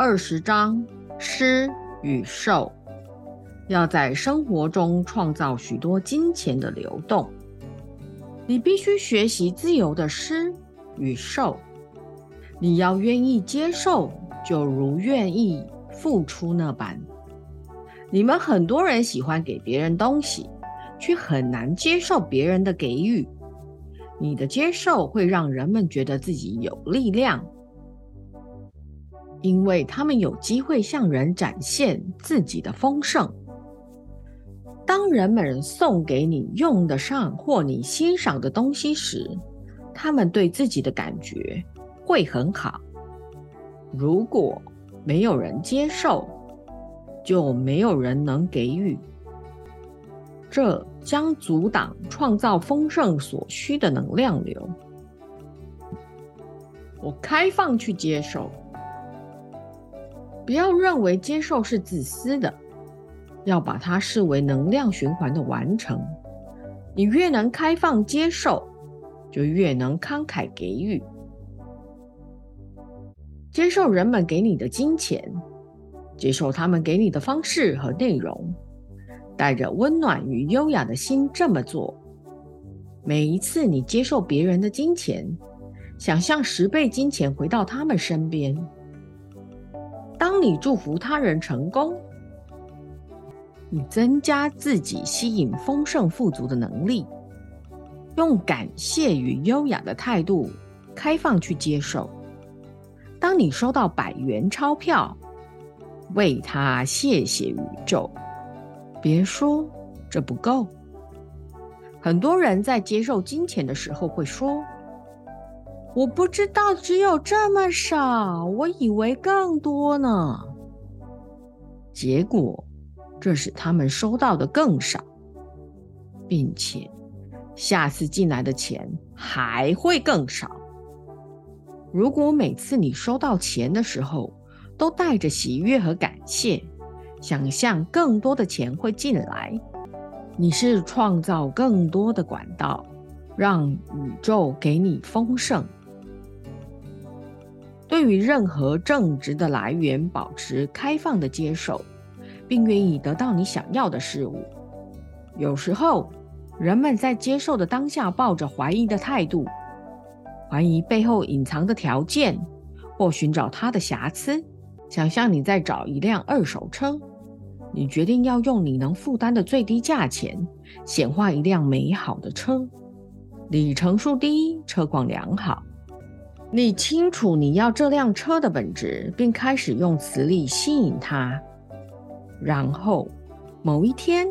二十章：施与受。要在生活中创造许多金钱的流动，你必须学习自由的施与受。你要愿意接受，就如愿意付出那般。你们很多人喜欢给别人东西，却很难接受别人的给予。你的接受会让人们觉得自己有力量。因为他们有机会向人展现自己的丰盛。当人们送给你用得上或你欣赏的东西时，他们对自己的感觉会很好。如果没有人接受，就没有人能给予。这将阻挡创造丰盛所需的能量流。我开放去接受。不要认为接受是自私的，要把它视为能量循环的完成。你越能开放接受，就越能慷慨给予。接受人们给你的金钱，接受他们给你的方式和内容，带着温暖与优雅的心这么做。每一次你接受别人的金钱，想象十倍金钱回到他们身边。当你祝福他人成功，你增加自己吸引丰盛富足的能力。用感谢与优雅的态度，开放去接受。当你收到百元钞票，为他谢谢宇宙。别说这不够。很多人在接受金钱的时候会说。我不知道只有这么少，我以为更多呢。结果，这使他们收到的更少，并且下次进来的钱还会更少。如果每次你收到钱的时候都带着喜悦和感谢，想象更多的钱会进来，你是创造更多的管道，让宇宙给你丰盛。对于任何正直的来源，保持开放的接受，并愿意得到你想要的事物。有时候，人们在接受的当下抱着怀疑的态度，怀疑背后隐藏的条件，或寻找它的瑕疵。想象你在找一辆二手车，你决定要用你能负担的最低价钱，显化一辆美好的车，里程数低，车况良好。你清楚你要这辆车的本质，并开始用磁力吸引它。然后，某一天，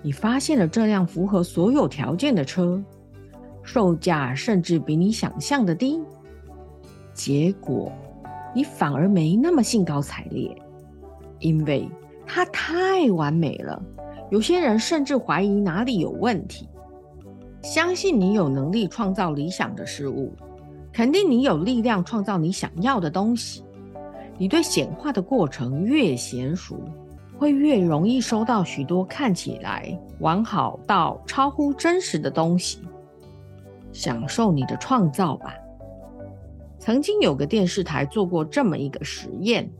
你发现了这辆符合所有条件的车，售价甚至比你想象的低。结果，你反而没那么兴高采烈，因为它太完美了。有些人甚至怀疑哪里有问题。相信你有能力创造理想的事物。肯定你有力量创造你想要的东西。你对显化的过程越娴熟，会越容易收到许多看起来完好到超乎真实的东西。享受你的创造吧。曾经有个电视台做过这么一个实验，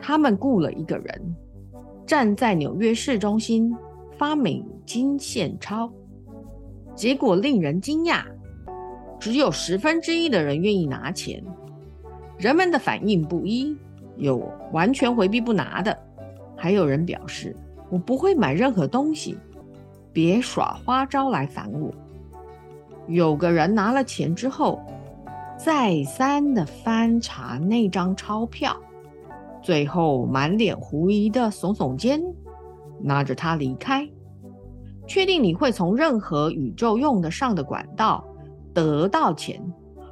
他们雇了一个人站在纽约市中心发美金现钞，结果令人惊讶。只有十分之一的人愿意拿钱，人们的反应不一，有完全回避不拿的，还有人表示我不会买任何东西，别耍花招来烦我。有个人拿了钱之后，再三的翻查那张钞票，最后满脸狐疑的耸耸肩，拿着它离开。确定你会从任何宇宙用得上的管道。得到钱，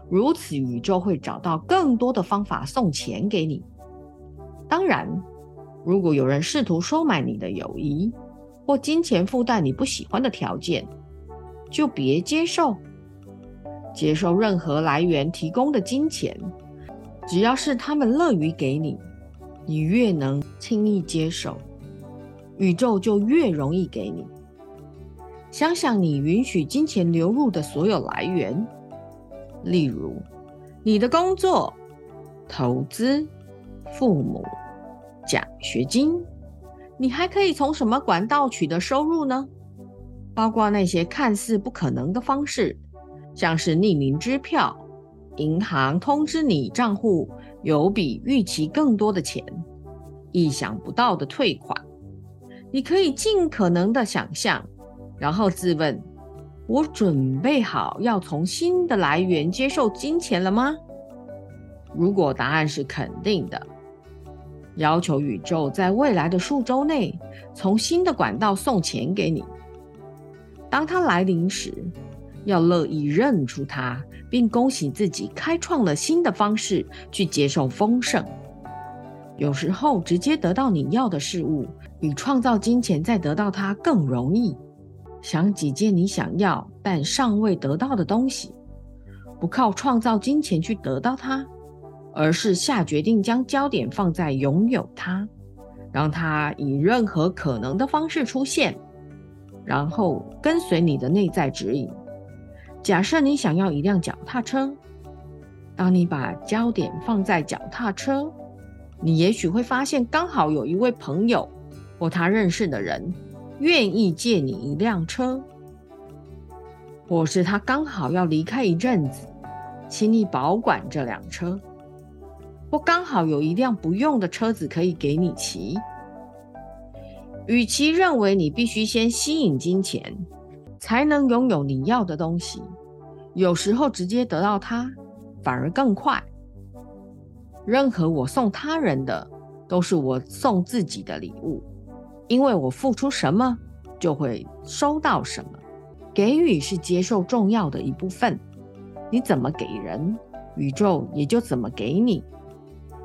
如此宇宙会找到更多的方法送钱给你。当然，如果有人试图收买你的友谊，或金钱附带你不喜欢的条件，就别接受。接受任何来源提供的金钱，只要是他们乐于给你，你越能轻易接受，宇宙就越容易给你。想想你允许金钱流入的所有来源，例如你的工作、投资、父母、奖学金。你还可以从什么管道取得收入呢？包括那些看似不可能的方式，像是匿名支票、银行通知你账户有比预期更多的钱、意想不到的退款。你可以尽可能的想象，然后自问：我准备好要从新的来源接受金钱了吗？如果答案是肯定的。要求宇宙在未来的数周内从新的管道送钱给你。当它来临时，要乐意认出它，并恭喜自己开创了新的方式去接受丰盛。有时候，直接得到你要的事物，比创造金钱再得到它更容易。想几件你想要但尚未得到的东西，不靠创造金钱去得到它。而是下决定将焦点放在拥有它，让它以任何可能的方式出现，然后跟随你的内在指引。假设你想要一辆脚踏车，当你把焦点放在脚踏车，你也许会发现刚好有一位朋友或他认识的人愿意借你一辆车，或是他刚好要离开一阵子，请你保管这辆车。或刚好有一辆不用的车子可以给你骑。与其认为你必须先吸引金钱才能拥有你要的东西，有时候直接得到它反而更快。任何我送他人的，都是我送自己的礼物，因为我付出什么就会收到什么。给予是接受重要的一部分，你怎么给人，宇宙也就怎么给你。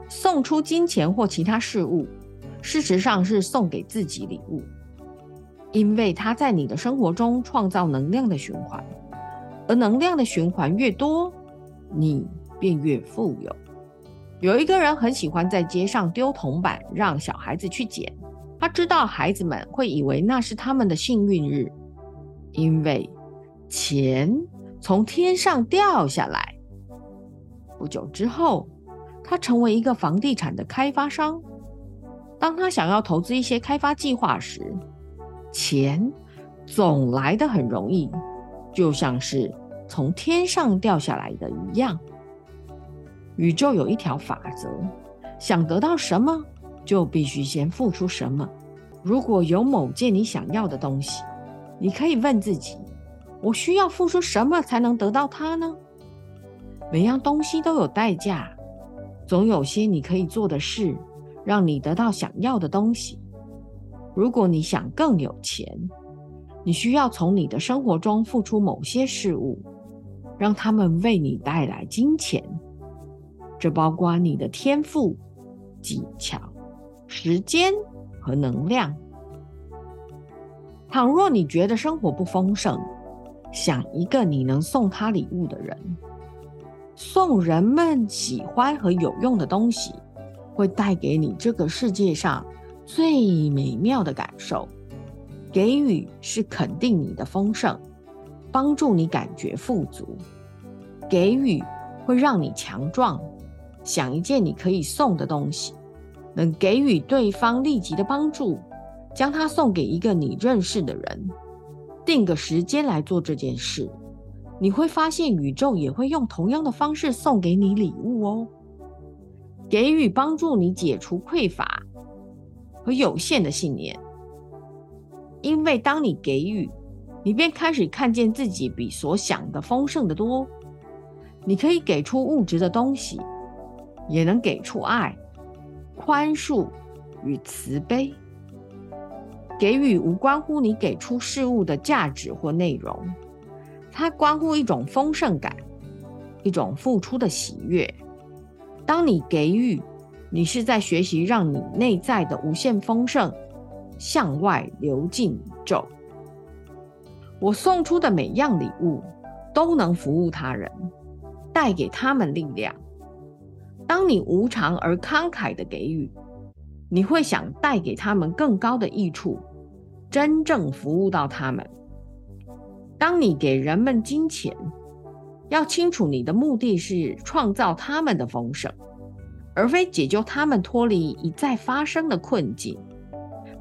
送出金钱或其他事物，事实上是送给自己礼物，因为它在你的生活中创造能量的循环，而能量的循环越多，你便越富有。有一个人很喜欢在街上丢铜板，让小孩子去捡。他知道孩子们会以为那是他们的幸运日，因为钱从天上掉下来。不久之后。他成为一个房地产的开发商。当他想要投资一些开发计划时，钱总来得很容易，就像是从天上掉下来的一样。宇宙有一条法则：想得到什么，就必须先付出什么。如果有某件你想要的东西，你可以问自己：我需要付出什么才能得到它呢？每样东西都有代价。总有些你可以做的事，让你得到想要的东西。如果你想更有钱，你需要从你的生活中付出某些事物，让他们为你带来金钱。这包括你的天赋、技巧、时间和能量。倘若你觉得生活不丰盛，想一个你能送他礼物的人。送人们喜欢和有用的东西，会带给你这个世界上最美妙的感受。给予是肯定你的丰盛，帮助你感觉富足。给予会让你强壮。想一件你可以送的东西，能给予对方立即的帮助，将它送给一个你认识的人。定个时间来做这件事。你会发现，宇宙也会用同样的方式送给你礼物哦。给予帮助你解除匮乏和有限的信念，因为当你给予，你便开始看见自己比所想的丰盛的多。你可以给出物质的东西，也能给出爱、宽恕与慈悲。给予无关乎你给出事物的价值或内容。它关乎一种丰盛感，一种付出的喜悦。当你给予，你是在学习让你内在的无限丰盛向外流进宇宙。我送出的每样礼物都能服务他人，带给他们力量。当你无偿而慷慨的给予，你会想带给他们更高的益处，真正服务到他们。当你给人们金钱，要清楚你的目的是创造他们的丰盛，而非解救他们脱离一再发生的困境。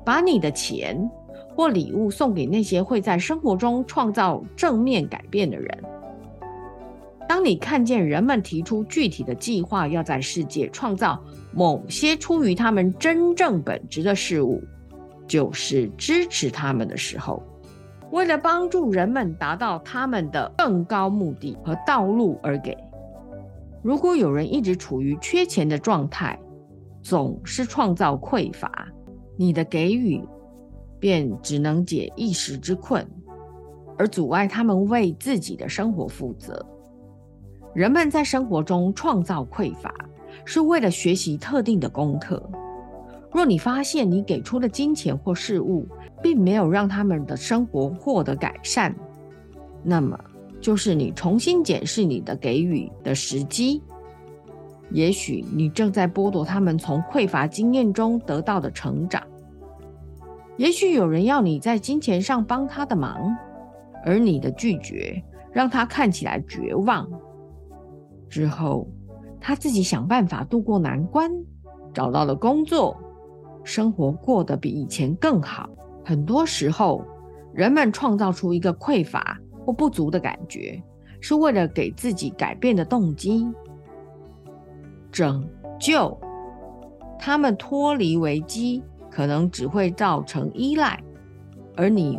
把你的钱或礼物送给那些会在生活中创造正面改变的人。当你看见人们提出具体的计划，要在世界创造某些出于他们真正本质的事物，就是支持他们的时候，为了帮助人们达到他们的更高目的和道路而给。如果有人一直处于缺钱的状态，总是创造匮乏，你的给予便只能解一时之困，而阻碍他们为自己的生活负责。人们在生活中创造匮乏，是为了学习特定的功课。若你发现你给出的金钱或事物，并没有让他们的生活获得改善，那么就是你重新检视你的给予的时机。也许你正在剥夺他们从匮乏经验中得到的成长。也许有人要你在金钱上帮他的忙，而你的拒绝让他看起来绝望。之后，他自己想办法渡过难关，找到了工作，生活过得比以前更好。很多时候，人们创造出一个匮乏或不足的感觉，是为了给自己改变的动机，拯救他们脱离危机，可能只会造成依赖，而你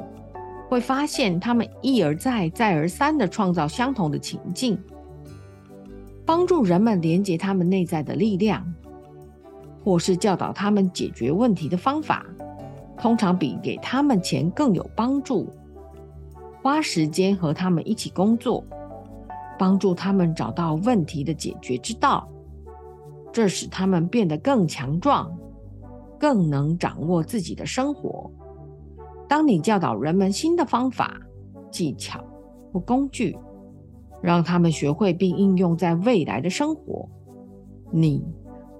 会发现他们一而再、再而三地创造相同的情境。帮助人们连接他们内在的力量，或是教导他们解决问题的方法，通常比给他们钱更有帮助。花时间和他们一起工作，帮助他们找到问题的解决之道，这使他们变得更强壮，更能掌握自己的生活。当你教导人们新的方法、技巧或工具，让他们学会并应用在未来的生活，你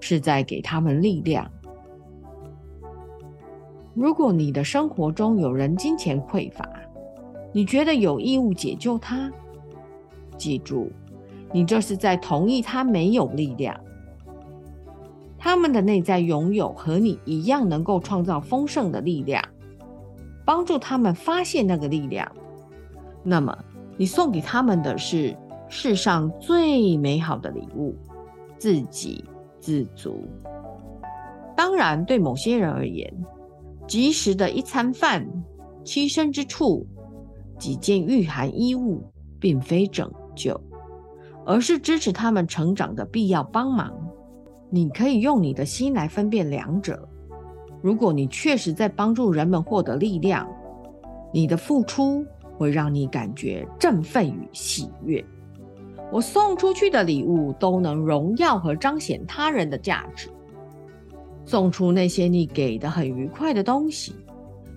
是在给他们力量。如果你的生活中有人金钱匮乏，你觉得有义务解救他。记住，你这是在同意他没有力量。他们的内在拥有和你一样能够创造丰盛的力量，帮助他们发现那个力量。那么。你送给他们的是世上最美好的礼物——自给自足。当然，对某些人而言，及时的一餐饭、栖身之处、几件御寒衣物，并非拯救，而是支持他们成长的必要帮忙。你可以用你的心来分辨两者。如果你确实在帮助人们获得力量，你的付出。会让你感觉振奋与喜悦。我送出去的礼物都能荣耀和彰显他人的价值。送出那些你给的很愉快的东西，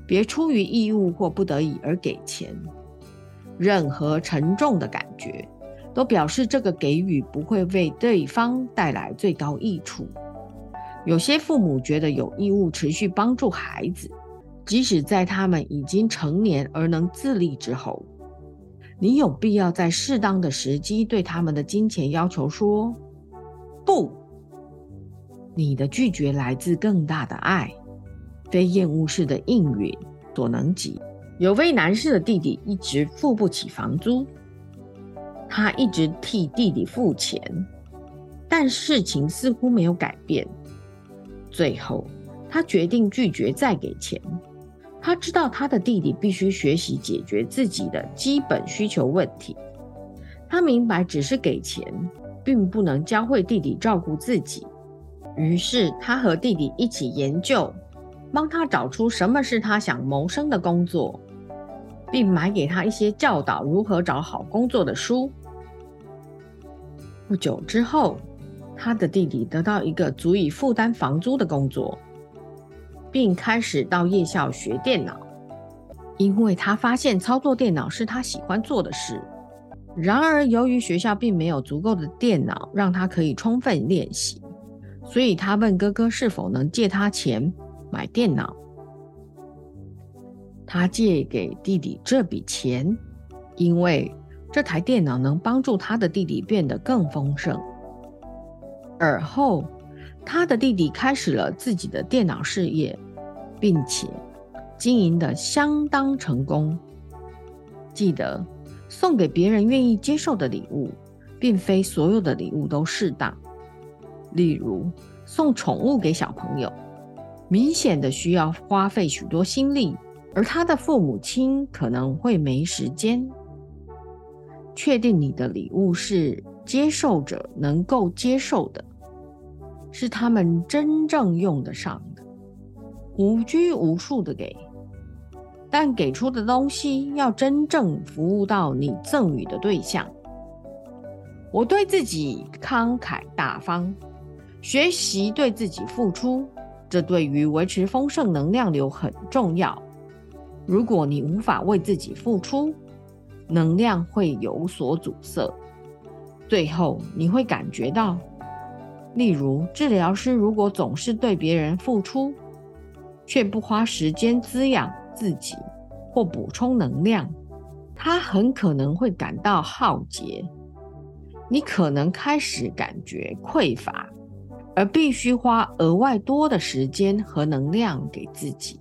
别出于义务或不得已而给钱。任何沉重的感觉，都表示这个给予不会为对方带来最高益处。有些父母觉得有义务持续帮助孩子。即使在他们已经成年而能自立之后，你有必要在适当的时机对他们的金钱要求说不。你的拒绝来自更大的爱，非厌恶式的应允所能及。有位男士的弟弟一直付不起房租，他一直替弟弟付钱，但事情似乎没有改变。最后，他决定拒绝再给钱。他知道他的弟弟必须学习解决自己的基本需求问题。他明白，只是给钱并不能教会弟弟照顾自己。于是，他和弟弟一起研究，帮他找出什么是他想谋生的工作，并买给他一些教导如何找好工作的书。不久之后，他的弟弟得到一个足以负担房租的工作。并开始到夜校学电脑，因为他发现操作电脑是他喜欢做的事。然而，由于学校并没有足够的电脑让他可以充分练习，所以他问哥哥是否能借他钱买电脑。他借给弟弟这笔钱，因为这台电脑能帮助他的弟弟变得更丰盛。而后。他的弟弟开始了自己的电脑事业，并且经营的相当成功。记得送给别人愿意接受的礼物，并非所有的礼物都适当。例如，送宠物给小朋友，明显的需要花费许多心力，而他的父母亲可能会没时间。确定你的礼物是接受者能够接受的。是他们真正用得上的，无拘无束的给，但给出的东西要真正服务到你赠予的对象。我对自己慷慨大方，学习对自己付出，这对于维持丰盛能量流很重要。如果你无法为自己付出，能量会有所阻塞，最后你会感觉到。例如，治疗师如果总是对别人付出，却不花时间滋养自己或补充能量，他很可能会感到耗竭。你可能开始感觉匮乏，而必须花额外多的时间和能量给自己；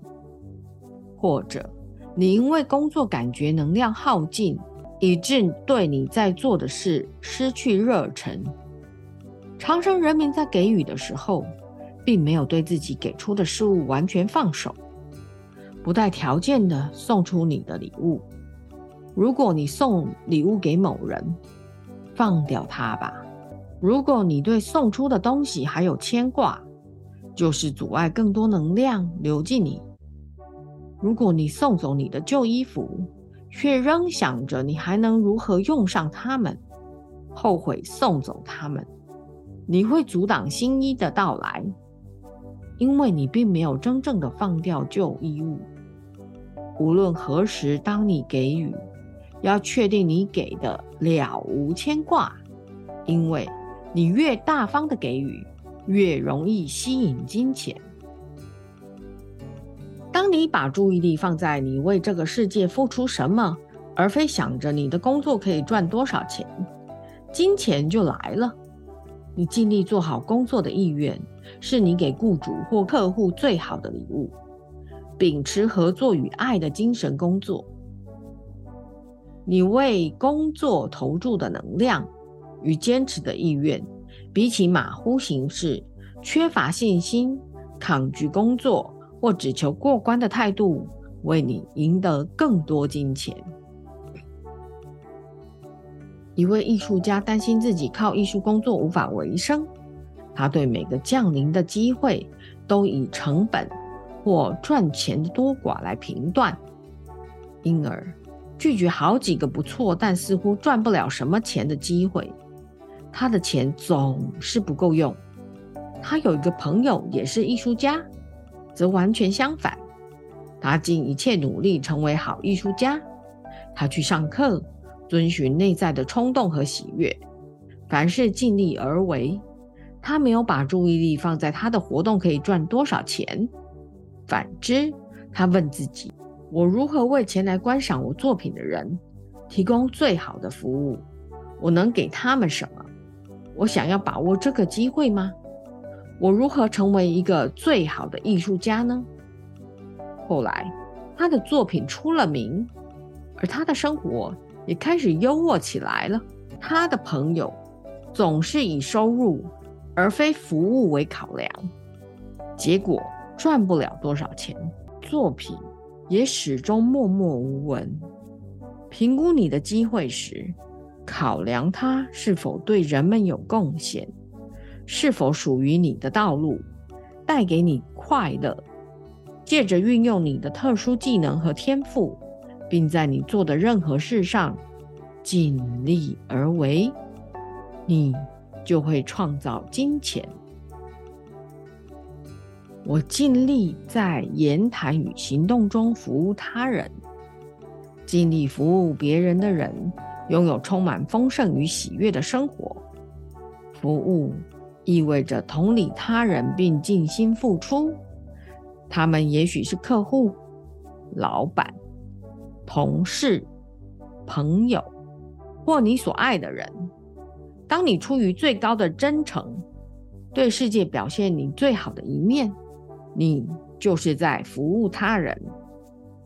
或者，你因为工作感觉能量耗尽，以致对你在做的事失去热忱。长生人民在给予的时候，并没有对自己给出的事物完全放手，不带条件的送出你的礼物。如果你送礼物给某人，放掉它吧。如果你对送出的东西还有牵挂，就是阻碍更多能量流进你。如果你送走你的旧衣服，却仍想着你还能如何用上它们，后悔送走它们。你会阻挡新衣的到来，因为你并没有真正的放掉旧衣物。无论何时，当你给予，要确定你给的了无牵挂，因为你越大方的给予，越容易吸引金钱。当你把注意力放在你为这个世界付出什么，而非想着你的工作可以赚多少钱，金钱就来了。你尽力做好工作的意愿，是你给雇主或客户最好的礼物。秉持合作与爱的精神工作，你为工作投注的能量与坚持的意愿，比起马虎行事、缺乏信心、抗拒工作或只求过关的态度，为你赢得更多金钱。一位艺术家担心自己靠艺术工作无法维生，他对每个降临的机会都以成本或赚钱的多寡来评断，因而拒绝好几个不错但似乎赚不了什么钱的机会。他的钱总是不够用。他有一个朋友也是艺术家，则完全相反，他尽一切努力成为好艺术家。他去上课。遵循内在的冲动和喜悦，凡事尽力而为。他没有把注意力放在他的活动可以赚多少钱。反之，他问自己：我如何为前来观赏我作品的人提供最好的服务？我能给他们什么？我想要把握这个机会吗？我如何成为一个最好的艺术家呢？后来，他的作品出了名，而他的生活。也开始优渥起来了。他的朋友总是以收入而非服务为考量，结果赚不了多少钱，作品也始终默默无闻。评估你的机会时，考量它是否对人们有贡献，是否属于你的道路，带给你快乐。借着运用你的特殊技能和天赋。并在你做的任何事上尽力而为，你就会创造金钱。我尽力在言谈与行动中服务他人，尽力服务别人的人拥有充满丰盛与喜悦的生活。服务意味着同理他人并尽心付出，他们也许是客户、老板。同事、朋友或你所爱的人，当你出于最高的真诚，对世界表现你最好的一面，你就是在服务他人。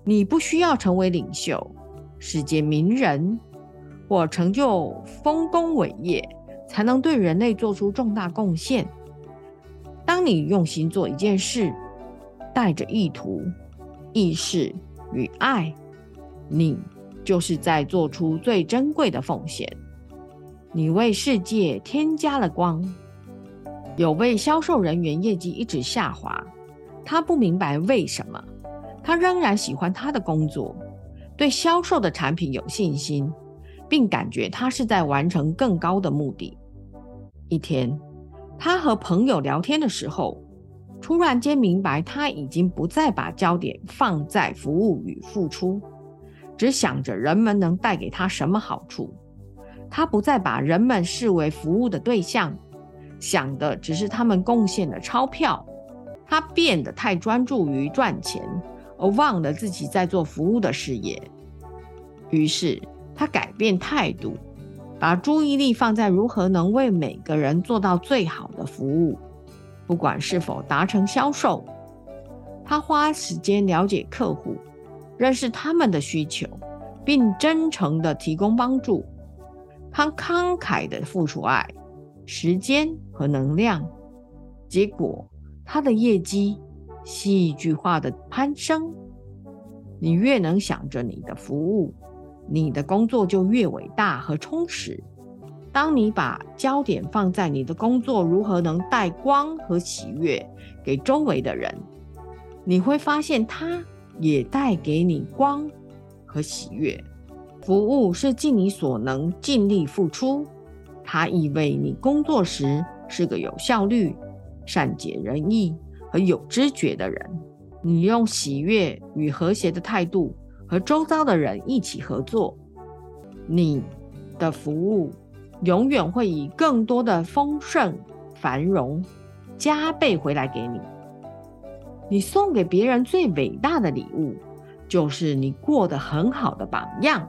你不需要成为领袖、世界名人或成就丰功伟业，才能对人类做出重大贡献。当你用心做一件事，带着意图、意识与爱，你就是在做出最珍贵的奉献。你为世界添加了光。有位销售人员业绩一直下滑，他不明白为什么。他仍然喜欢他的工作，对销售的产品有信心，并感觉他是在完成更高的目的。一天，他和朋友聊天的时候，突然间明白他已经不再把焦点放在服务与付出，只想着人们能带给他什么好处。他不再把人们视为服务的对象，想的只是他们贡献的钞票。他变得太专注于赚钱，而忘了自己在做服务的事业。于是他改变态度，把注意力放在如何能为每个人做到最好的服务，不管是否达成销售。他花时间了解客户，认识他们的需求，并真诚地提供帮助。他慷慨地付出爱、时间和能量，结果他的业绩戏剧化的攀升。你越能想着你的服务，你的工作就越伟大和充实。当你把焦点放在你的工作如何能带光和喜悦给周围的人，你会发现他也带给你光和喜悦。服务是尽你所能、尽力付出，它意味你工作时是个有效率、善解人意和有知觉的人。你用喜悦与和谐的态度和周遭的人一起合作，你的服务永远会以更多的丰盛、繁荣加倍回来给你。你送给别人最伟大的礼物，就是你过得很好的榜样。